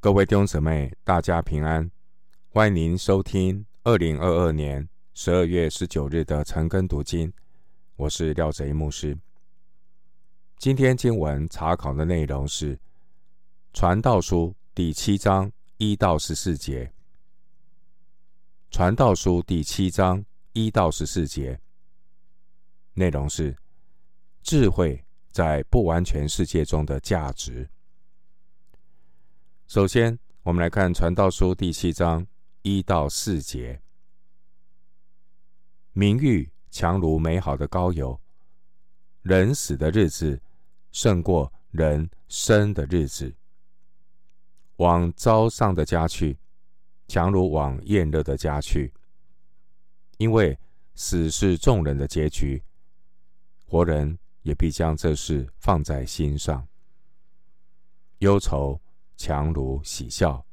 各位弟兄姊妹，大家平安！欢迎您收听二零二二年十二月十九日的晨更读经。我是廖贼牧师。今天经文查考的内容是《传道书》第七章一到十四节。《传道书》第七章一到十四节内容是智慧在不完全世界中的价值。首先，我们来看《传道书》第七章一到四节：名誉强如美好的膏油，人死的日子胜过人生的日子。往招丧的家去，强如往宴乐的家去，因为死是众人的结局，活人也必将这事放在心上，忧愁。强如喜笑，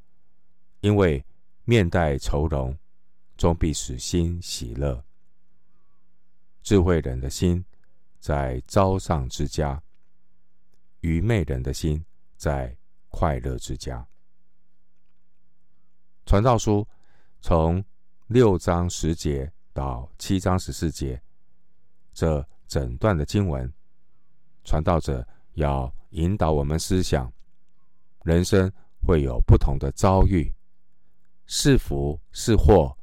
因为面带愁容，终必使心喜乐。智慧人的心在招丧之家，愚昧人的心在快乐之家。传道书从六章十节到七章十四节，这整段的经文，传道者要引导我们思想。人生会有不同的遭遇，是福是祸，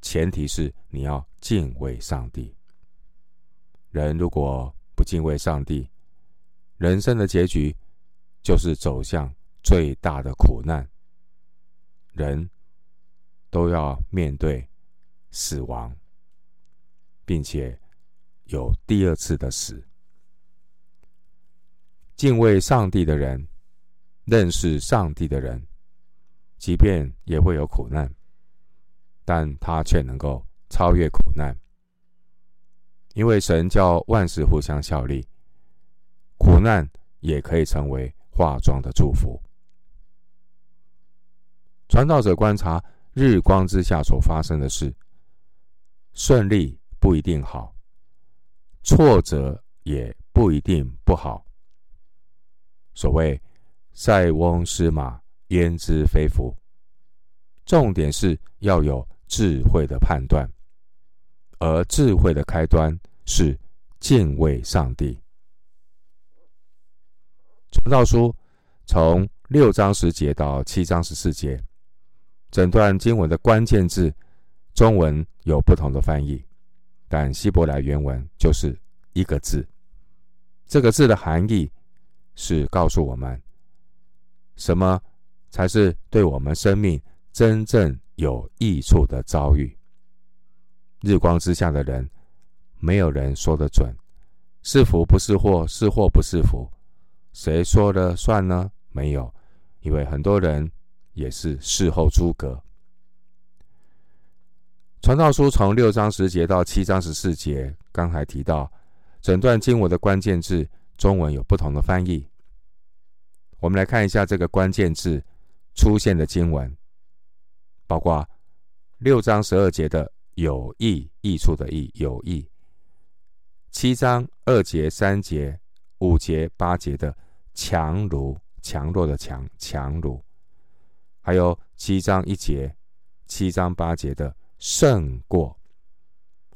前提是你要敬畏上帝。人如果不敬畏上帝，人生的结局就是走向最大的苦难。人都要面对死亡，并且有第二次的死。敬畏上帝的人。认识上帝的人，即便也会有苦难，但他却能够超越苦难，因为神叫万事互相效力，苦难也可以成为化妆的祝福。传道者观察日光之下所发生的事，顺利不一定好，挫折也不一定不好。所谓。塞翁失马，焉知非福。重点是要有智慧的判断，而智慧的开端是敬畏上帝。传道书从六章十节到七章十四节，整段经文的关键字，中文有不同的翻译，但希伯来原文就是一个字。这个字的含义是告诉我们。什么才是对我们生命真正有益处的遭遇？日光之下的人，没有人说得准，是福不是祸，是祸不是福，谁说了算呢？没有，因为很多人也是事后诸葛。传道书从六章十节到七章十四节，刚才提到整段经文的关键字，中文有不同的翻译。我们来看一下这个关键字出现的经文，包括六章十二节的“有益”益处的“益”有益；七章二节、三节、五节、八节的“强如”强弱的“强”强如；还有七章一节、七章八节的“胜过”；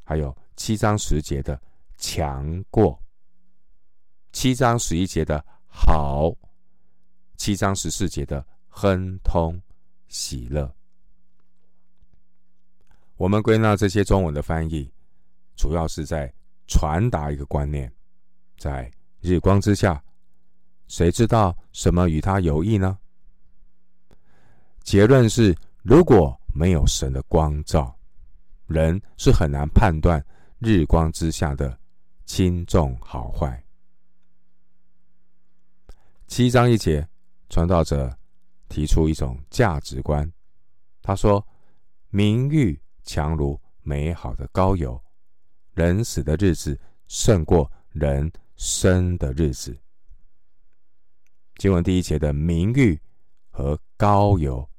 还有七章十节的“强过”；七章十一节的“好”。七章十四节的亨通、喜乐，我们归纳这些中文的翻译，主要是在传达一个观念：在日光之下，谁知道什么与他有益呢？结论是，如果没有神的光照，人是很难判断日光之下的轻重好坏。七章一节。传道者提出一种价值观，他说：“名誉强如美好的膏油，人死的日子胜过人生的日子。”经文第一节的“名誉”和“膏油”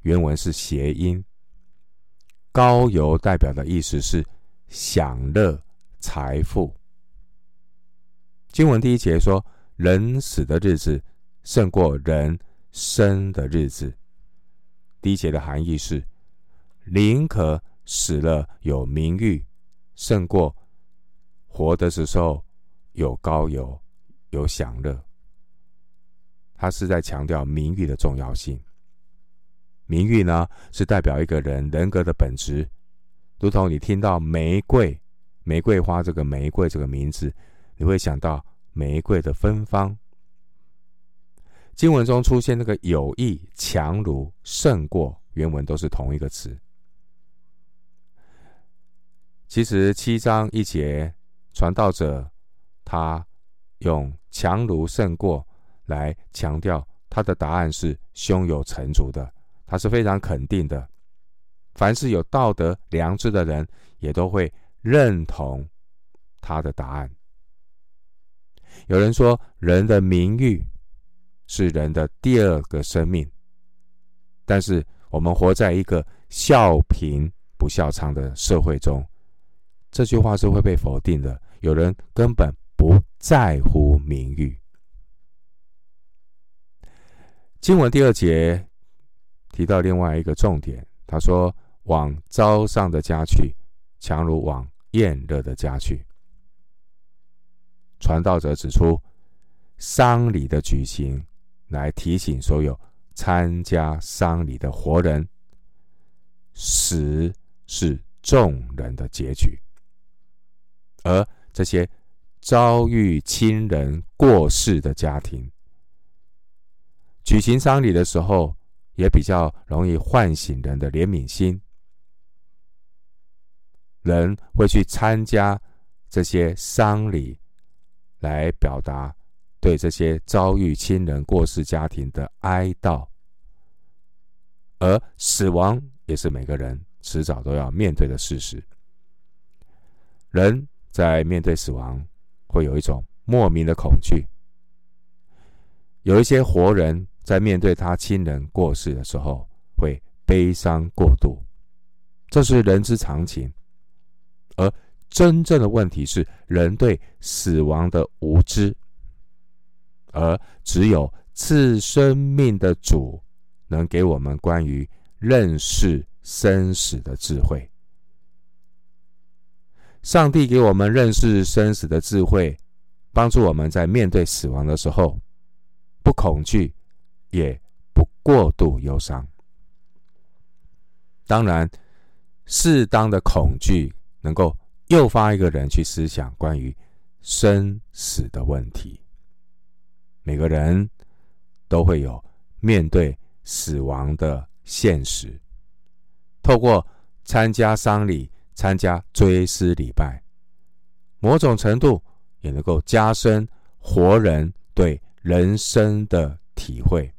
原文是谐音，“膏油”代表的意思是享乐、财富。经文第一节说：“人死的日子。”胜过人生的日子。第一节的含义是，宁可死了有名誉，胜过活的时候有高有、有享乐。他是在强调名誉的重要性。名誉呢，是代表一个人人格的本质，如同你听到玫瑰、玫瑰花这个玫瑰这个名字，你会想到玫瑰的芬芳。经文中出现那个有意、强如、胜过，原文都是同一个词。其实七章一节，传道者他用强如、胜过来强调他的答案是胸有成竹的。他是非常肯定的，凡是有道德良知的人，也都会认同他的答案。有人说，人的名誉是人的第二个生命，但是我们活在一个笑贫不笑娼的社会中，这句话是会被否定的。有人根本不在乎名誉。经文第二节。提到另外一个重点，他说：“往招丧的家去，强如往宴乐的家去。”传道者指出，丧礼的举行来提醒所有参加丧礼的活人，死是众人的结局，而这些遭遇亲人过世的家庭，举行丧礼的时候。也比较容易唤醒人的怜悯心，人会去参加这些丧礼，来表达对这些遭遇亲人过世家庭的哀悼。而死亡也是每个人迟早都要面对的事实。人在面对死亡，会有一种莫名的恐惧，有一些活人。在面对他亲人过世的时候，会悲伤过度，这是人之常情。而真正的问题是人对死亡的无知，而只有赐生命的主能给我们关于认识生死的智慧。上帝给我们认识生死的智慧，帮助我们在面对死亡的时候不恐惧。也不过度忧伤。当然，适当的恐惧能够诱发一个人去思想关于生死的问题。每个人都会有面对死亡的现实。透过参加丧礼、参加追思礼拜，某种程度也能够加深活人对人生的体会。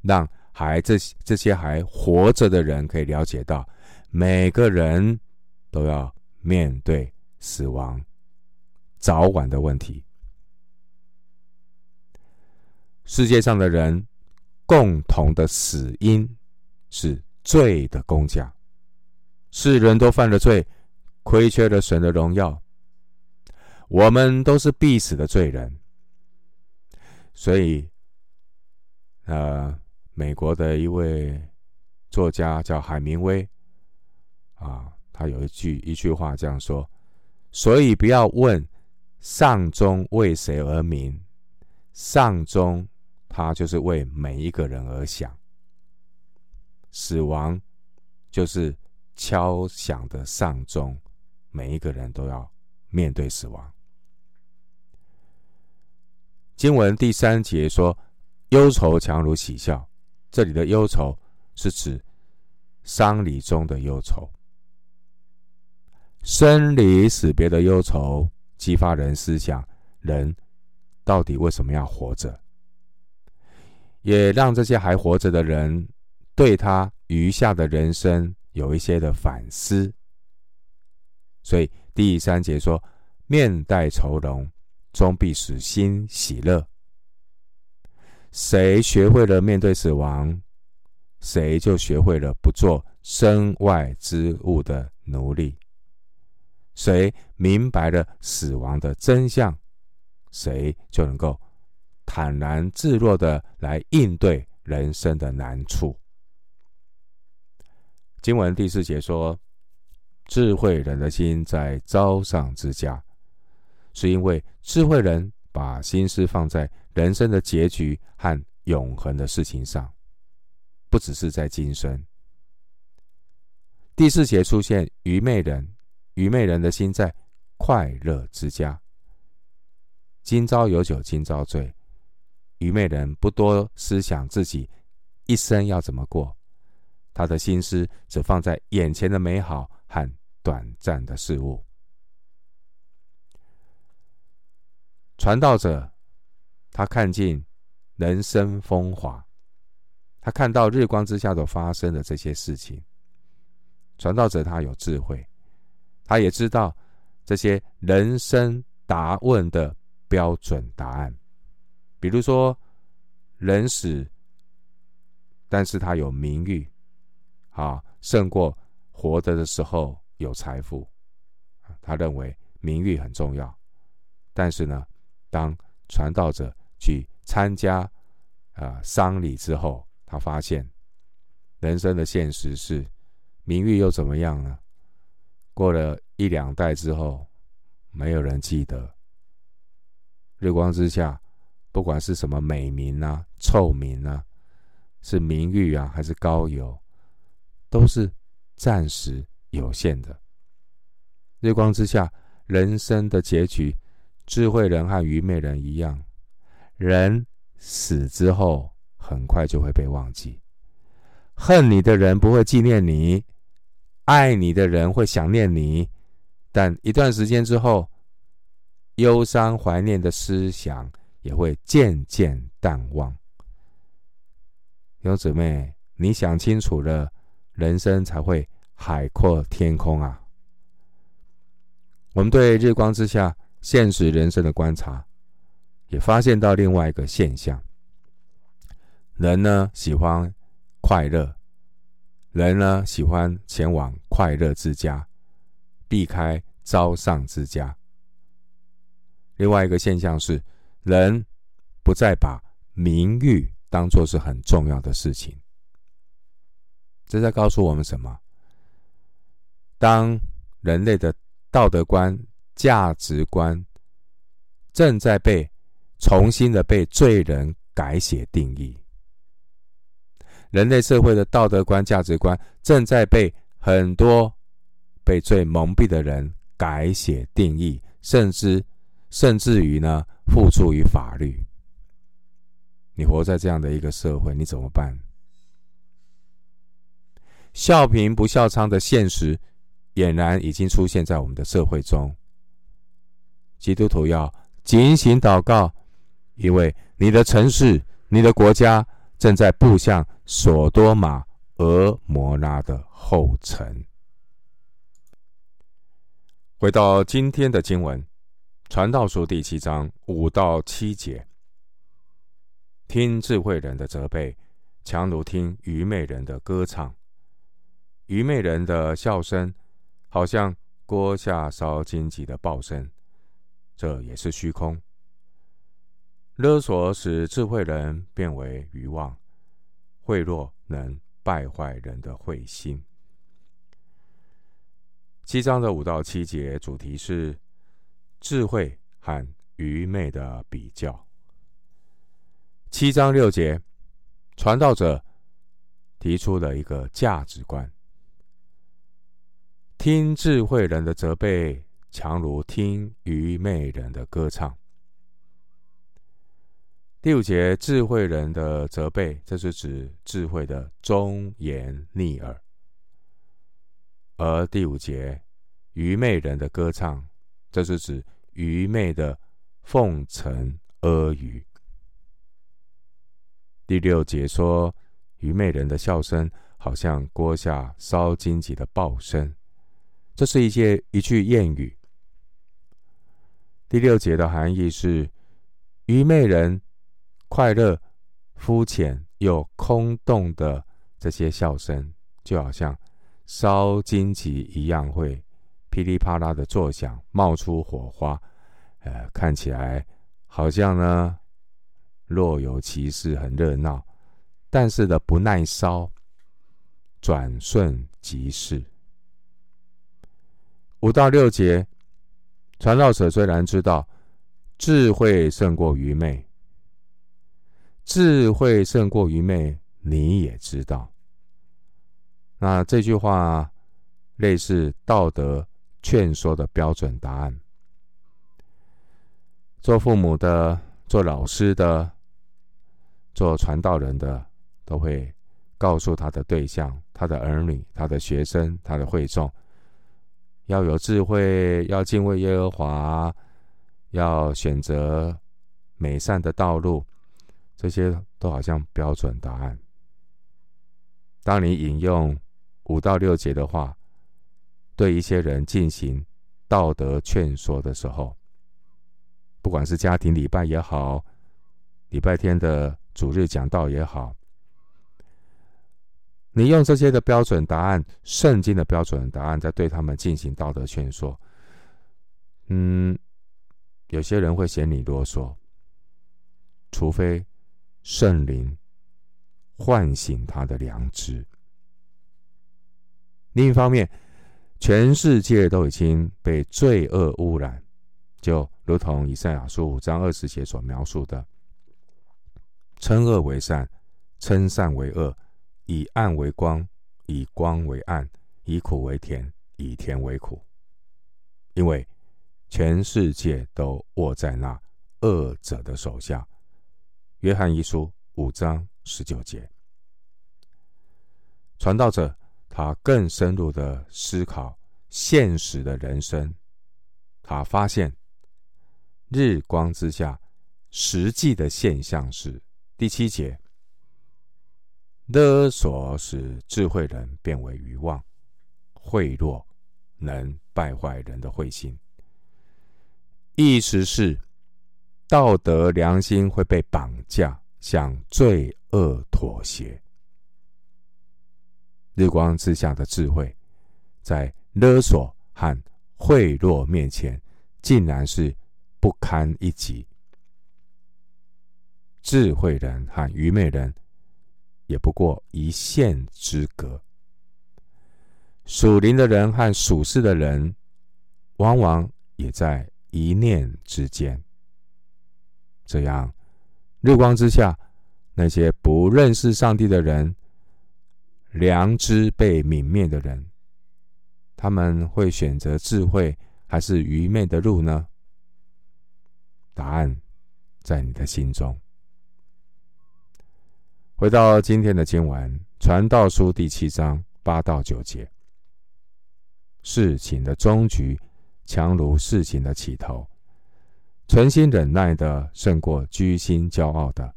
让还这这些还活着的人可以了解到，每个人都要面对死亡早晚的问题。世界上的人共同的死因是罪的工价，世人都犯了罪，亏缺了神的荣耀，我们都是必死的罪人。所以，呃。美国的一位作家叫海明威，啊，他有一句一句话这样说：所以不要问丧钟为谁而鸣，丧钟他就是为每一个人而响。死亡就是敲响的丧钟，每一个人都要面对死亡。经文第三节说：忧愁强如喜笑。这里的忧愁是指丧礼中的忧愁，生离死别的忧愁，激发人思想：人到底为什么要活着？也让这些还活着的人对他余下的人生有一些的反思。所以第三节说：“面带愁容，终必使心喜乐。”谁学会了面对死亡，谁就学会了不做身外之物的奴隶。谁明白了死亡的真相，谁就能够坦然自若的来应对人生的难处。经文第四节说：“智慧人的心在招上之家，是因为智慧人把心思放在人生的结局和永恒的事情上，不只是在今生。”第四节出现愚昧人，愚昧人的心在快乐之家。今朝有酒今朝醉，愚昧人不多思想自己一生要怎么过。他的心思只放在眼前的美好和短暂的事物。传道者，他看尽人生风华，他看到日光之下所发生的这些事情。传道者他有智慧，他也知道这些人生答问的标准答案，比如说人死，但是他有名誉。啊，胜过活着的时候有财富。他认为名誉很重要，但是呢，当传道者去参加啊丧礼之后，他发现人生的现实是名誉又怎么样呢？过了一两代之后，没有人记得。日光之下，不管是什么美名啊、臭名啊，是名誉啊，还是高友。都是暂时有限的。日光之下，人生的结局，智慧人和愚昧人一样，人死之后很快就会被忘记。恨你的人不会纪念你，爱你的人会想念你，但一段时间之后，忧伤怀念的思想也会渐渐淡忘。弟兄姊妹，你想清楚了。人生才会海阔天空啊！我们对日光之下现实人生的观察，也发现到另外一个现象：人呢喜欢快乐，人呢喜欢前往快乐之家，避开招上之家。另外一个现象是，人不再把名誉当作是很重要的事情。这在告诉我们什么？当人类的道德观、价值观正在被重新的被罪人改写定义，人类社会的道德观、价值观正在被很多被罪蒙蔽的人改写定义，甚至甚至于呢，付诸于法律。你活在这样的一个社会，你怎么办？笑贫不笑娼的现实，俨然已经出现在我们的社会中。基督徒要警醒祷告，因为你的城市、你的国家正在步向索多玛、俄摩拉的后尘。回到今天的经文，《传道书》第七章五到七节：听智慧人的责备，强如听愚昧人的歌唱。愚昧人的笑声，好像锅下烧荆棘的爆声，这也是虚空。勒索使智慧人变为愚妄，贿赂能败坏人的慧心。七章的五到七节主题是智慧和愚昧的比较。七章六节，传道者提出了一个价值观。听智慧人的责备，强如听愚昧人的歌唱。第五节，智慧人的责备，这是指智慧的忠言逆耳；而第五节，愚昧人的歌唱，这是指愚昧的奉承阿谀。第六节说，愚昧人的笑声，好像锅下烧荆棘的爆声。这是一些一句谚语。第六节的含义是：愚昧人快乐、肤浅又空洞的这些笑声，就好像烧荆棘一样，会噼里啪啦的作响，冒出火花。呃，看起来好像呢，若有其事，很热闹，但是的不耐烧，转瞬即逝。五到六节，传道者虽然知道智慧胜过愚昧，智慧胜过愚昧，你也知道。那这句话类似道德劝说的标准答案。做父母的、做老师的、做传道人的，都会告诉他的对象、他的儿女、他的学生、他的会众，要有智慧，要敬畏耶和华，要选择美善的道路，这些都好像标准答案。当你引用五到六节的话，对一些人进行道德劝说的时候，不管是家庭礼拜也好，礼拜天的主日讲道也好，你用这些的标准答案、圣经的标准答案，在对他们进行道德劝说。嗯，有些人会嫌你啰嗦，除非圣灵唤醒他的良知。另一方面，全世界都已经被罪恶污染。就如同以赛亚书五章二十节所描述的，称恶为善，称善为恶，以暗为光，以光为暗，以苦为甜，以甜为苦。因为全世界都握在那恶者的手下。约翰一书五章十九节，传道者他更深入的思考现实的人生，他发现。日光之下，实际的现象是第七节：勒索使智慧人变为愚妄，贿赂能败坏人的慧心。意思是道德良心会被绑架，向罪恶妥协。日光之下的智慧，在勒索和贿赂面前，竟然是。不堪一击，智慧人和愚昧人也不过一线之隔。属灵的人和属世的人，往往也在一念之间。这样，日光之下，那些不认识上帝的人，良知被泯灭的人，他们会选择智慧还是愚昧的路呢？答案在你的心中。回到今天的经文，《传道书》第七章八到九节：事情的终局强如事情的起头，存心忍耐的胜过居心骄傲的。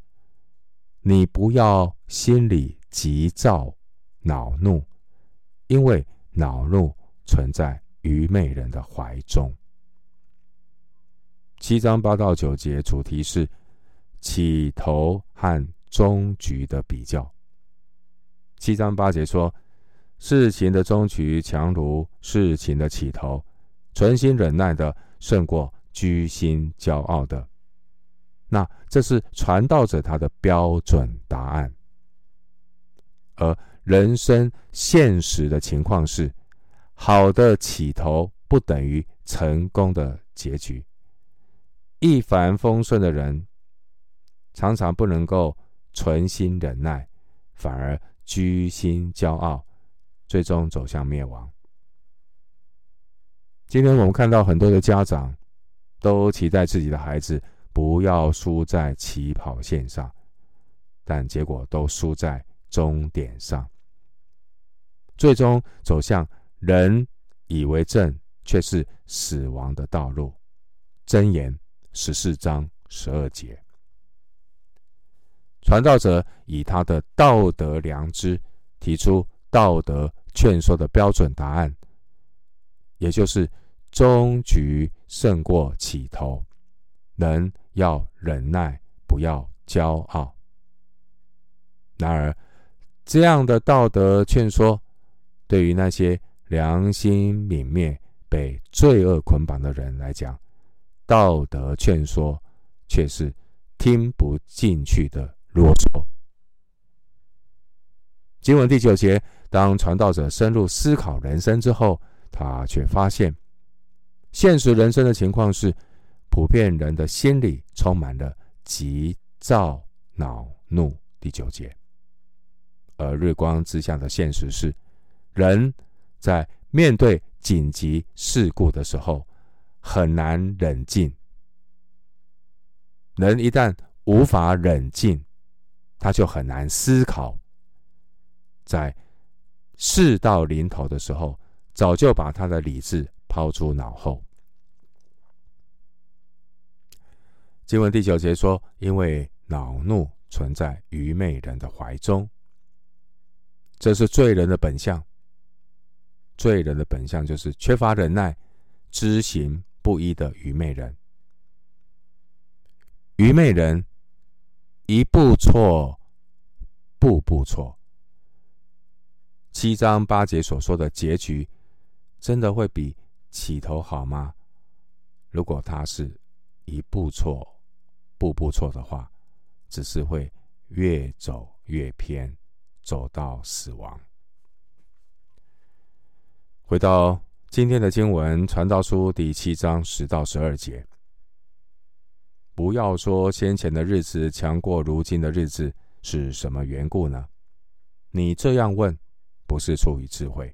你不要心里急躁恼怒，因为恼怒存在愚昧人的怀中。七章八到九节主题是起头和终局的比较。七章八节说，事情的终局强如事情的起头，存心忍耐的胜过居心骄傲的。那这是传道者他的标准答案。而人生现实的情况是，好的起头不等于成功的结局。一帆风顺的人，常常不能够存心忍耐，反而居心骄傲，最终走向灭亡。今天我们看到很多的家长，都期待自己的孩子不要输在起跑线上，但结果都输在终点上，最终走向人以为正，却是死亡的道路。箴言。十四章十二节，传道者以他的道德良知提出道德劝说的标准答案，也就是终局胜过起头，人要忍耐，不要骄傲。然而，这样的道德劝说，对于那些良心泯灭、被罪恶捆绑的人来讲，道德劝说却是听不进去的啰嗦。经文第九节，当传道者深入思考人生之后，他却发现，现实人生的情况是，普遍人的心里充满了急躁恼怒。第九节，而日光之下的现实是，人在面对紧急事故的时候，很难冷静。人一旦无法冷静，他就很难思考。在事到临头的时候，早就把他的理智抛诸脑后。经文第九节说：“因为恼怒存在愚昧人的怀中，这是罪人的本相。罪人的本相就是缺乏忍耐、知行不一的愚昧人。愚昧人一步错，步步错。”七章八节所说的结局，真的会比起头好吗？如果他是一步错，步步错的话，只是会越走越偏，走到死亡。回到今天的经文，《传道书》第七章十到十二节，不要说先前的日子强过如今的日子，是什么缘故呢？你这样问。不是出于智慧，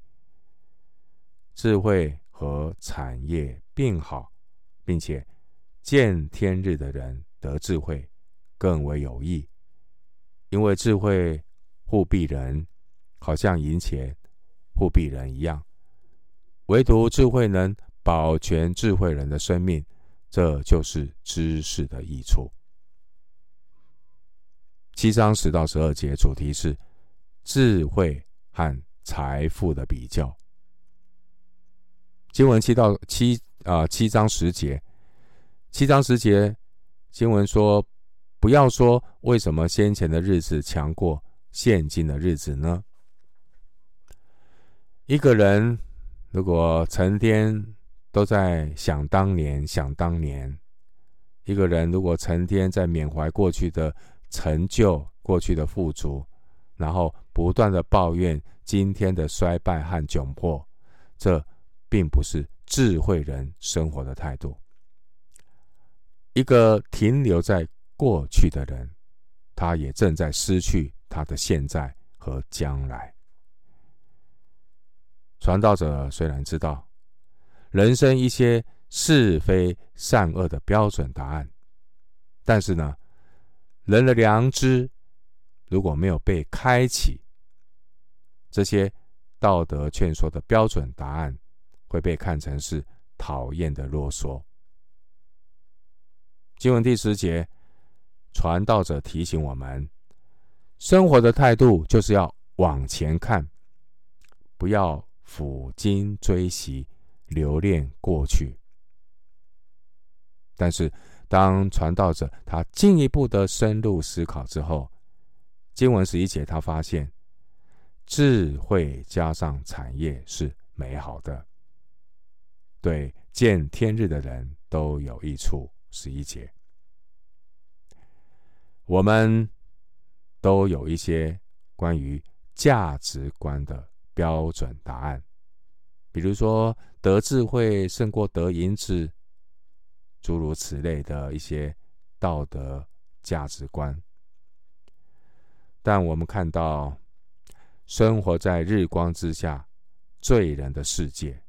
智慧和产业并好，并且见天日的人得智慧更为有益，因为智慧护庇人，好像银钱护庇人一样。唯独智慧能保全智慧人的生命，这就是知识的益处。七章十到十二节主题是智慧。和财富的比较，经文七到七啊、七章十节，七章十节经文说：“不要说为什么先前的日子强过现今的日子呢？”一个人如果成天都在想当年，想当年；一个人如果成天在缅怀过去的成就、过去的富足，然后不断的抱怨今天的衰败和窘迫，这并不是智慧人生活的态度。一个停留在过去的人，他也正在失去他的现在和将来。传道者虽然知道人生一些是非善恶的标准答案，但是呢，人的良知。如果没有被开启，这些道德劝说的标准答案会被看成是讨厌的啰嗦。经文第十节，传道者提醒我们，生活的态度就是要往前看，不要抚今追昔，留恋过去。但是，当传道者他进一步的深入思考之后，经文十一节，他发现智慧加上产业是美好的，对见天日的人都有益处。十一节，我们都有一些关于价值观的标准答案，比如说得智慧胜过得银子，诸如此类的一些道德价值观。但我们看到，生活在日光之下罪人的世界，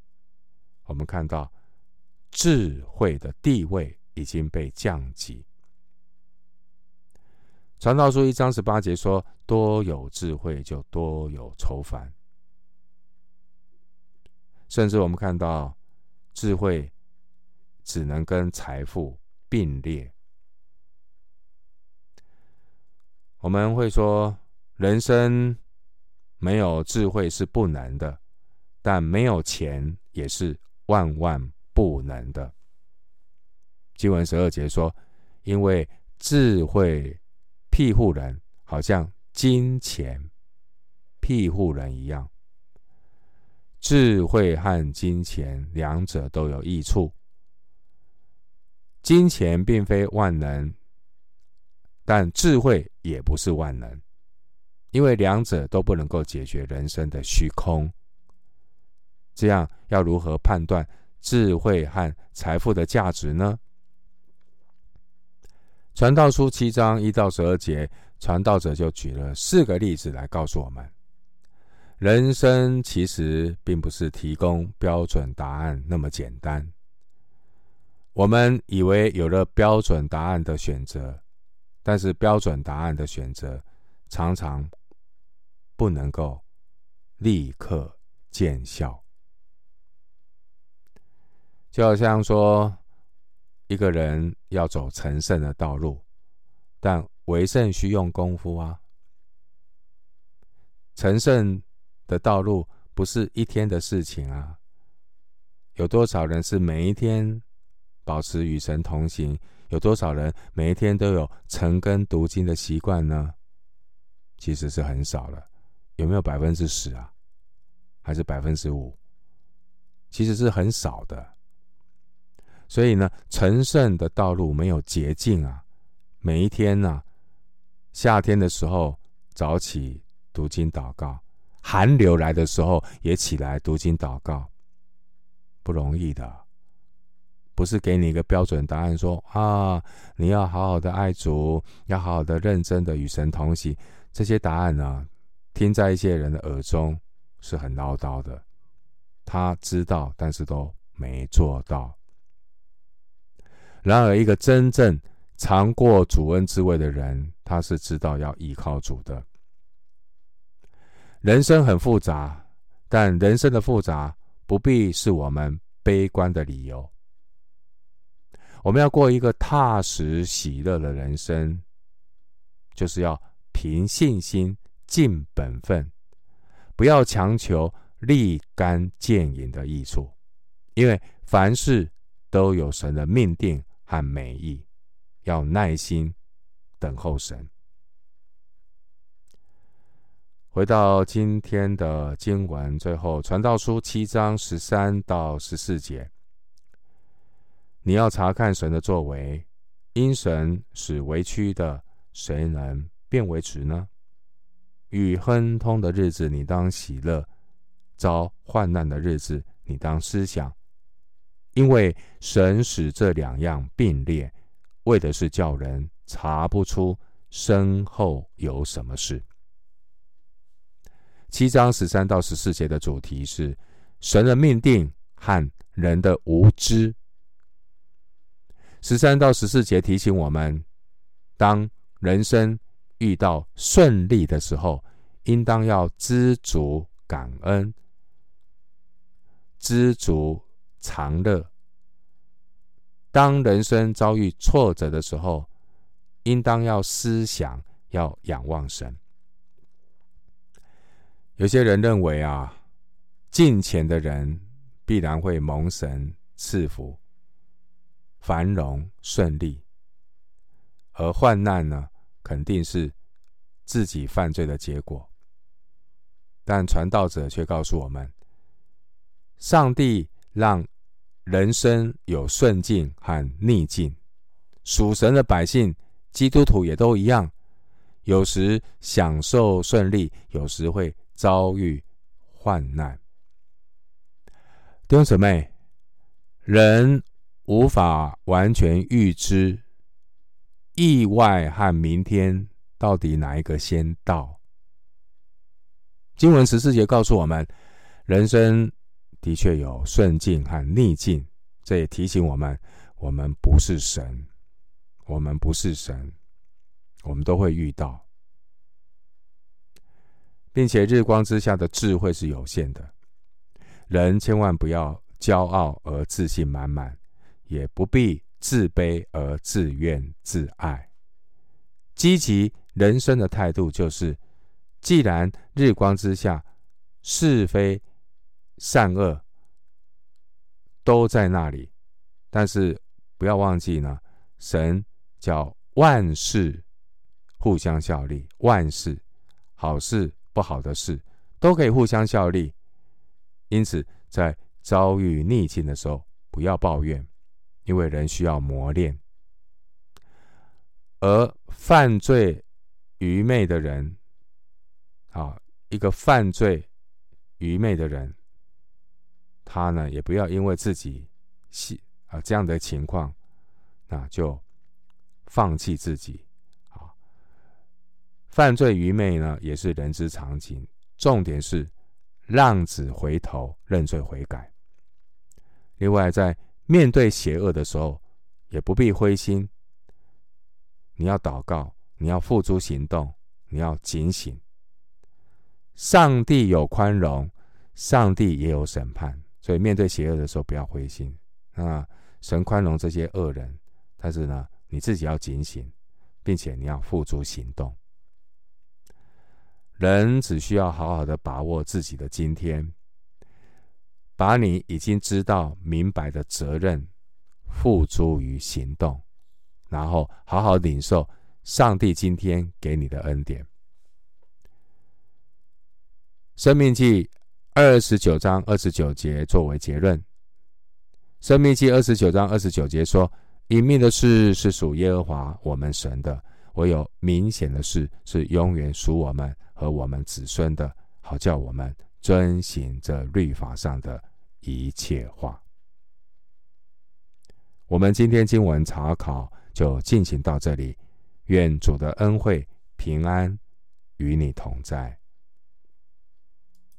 我们看到智慧的地位已经被降级。传道书一章十八节说：“多有智慧，就多有愁烦。”甚至我们看到，智慧只能跟财富并列。我们会说，人生没有智慧是不能的，但没有钱也是万万不能的。经文十二节说，因为智慧庇护人，好像金钱庇护人一样。智慧和金钱两者都有益处，金钱并非万能。但智慧也不是万能，因为两者都不能够解决人生的虚空。这样要如何判断智慧和财富的价值呢？传道书七章一到十二节，传道者就举了四个例子来告诉我们：人生其实并不是提供标准答案那么简单。我们以为有了标准答案的选择，但是标准答案的选择常常不能够立刻见效。就好像说，一个人要走成圣的道路，但为圣需用功夫啊。成圣的道路不是一天的事情啊。有多少人是每一天保持与神同行？有多少人每一天都有晨更读经的习惯呢？其实是很少了。有没有百分之十啊？还是百分之五？其实是很少的。所以呢，成圣的道路没有捷径啊！每一天呢、啊，夏天的时候早起读经祷告，寒流来的时候也起来读经祷告，不容易的。不是给你一个标准答案说，啊，你要好好的爱主，要好好的认真的与神同行。这些答案呢，听在一些人的耳中是很唠叨的，他知道，但是都没做到。然而，一个真正尝过主恩滋味的人，他是知道要依靠主的。人生很复杂，但人生的复杂不必是我们悲观的理由。我们要过一个踏实喜乐的人生，就是要凭信心尽本分，不要强求立竿见影的益处，因为凡事都有神的命定。和美意，要耐心等候神。回到今天的经文，最后传道书七章十三到十四节，你要查看神的作为，因神使为屈的，谁能变为直呢？与亨通的日子，你当喜乐；遭患难的日子，你当思想。因为神使这两样并列，为的是叫人查不出身后有什么事。七章十三到十四节的主题是神的命定和人的无知。十三到十四节提醒我们，当人生遇到顺利的时候，应当要知足感恩，知足。常乐。当人生遭遇挫折的时候，应当要思想，要仰望神。有些人认为啊，进钱的人必然会蒙神赐福、繁荣顺利，而患难呢，肯定是自己犯罪的结果。但传道者却告诉我们，上帝让。人生有顺境和逆境，属神的百姓，基督徒也都一样。有时享受顺利，有时会遭遇患难。弟兄姊妹，人无法完全预知意外和明天到底哪一个先到。经文十四节告诉我们，人生。的确有顺境和逆境，这也提醒我们：我们不是神，我们不是神，我们都会遇到，并且日光之下的智慧是有限的。人千万不要骄傲而自信满满，也不必自卑而自怨自艾。积极人生的态度就是：既然日光之下是非。善恶都在那里，但是不要忘记呢，神叫万事互相效力，万事好事不好的事都可以互相效力。因此，在遭遇逆境的时候，不要抱怨，因为人需要磨练。而犯罪愚昧的人，啊，一个犯罪愚昧的人，他呢也不要因为自己是啊这样的情况，那就放弃自己。犯罪愚昧呢也是人之常情，重点是浪子回头认罪悔改。另外，在面对邪恶的时候，也不必灰心。你要祷告，你要付诸行动，你要警醒。上帝有宽容，上帝也有审判，所以面对邪恶的时候，不要灰心。那神宽容这些恶人，但是呢，你自己要警醒，并且你要付诸行动。人只需要好好的把握自己的今天，把你已经知道明白的责任付诸于行动，然后好好领受上帝今天给你的恩典。生命记二十九章二十九节作为结论。生命记二十九章二十九节说：“隐秘的事是属耶和华我们神的，唯有明显的事是永远属我们和我们子孙的，好叫我们遵行这律法上的一切话。”我们今天经文查考就进行到这里，愿主的恩惠平安与你同在。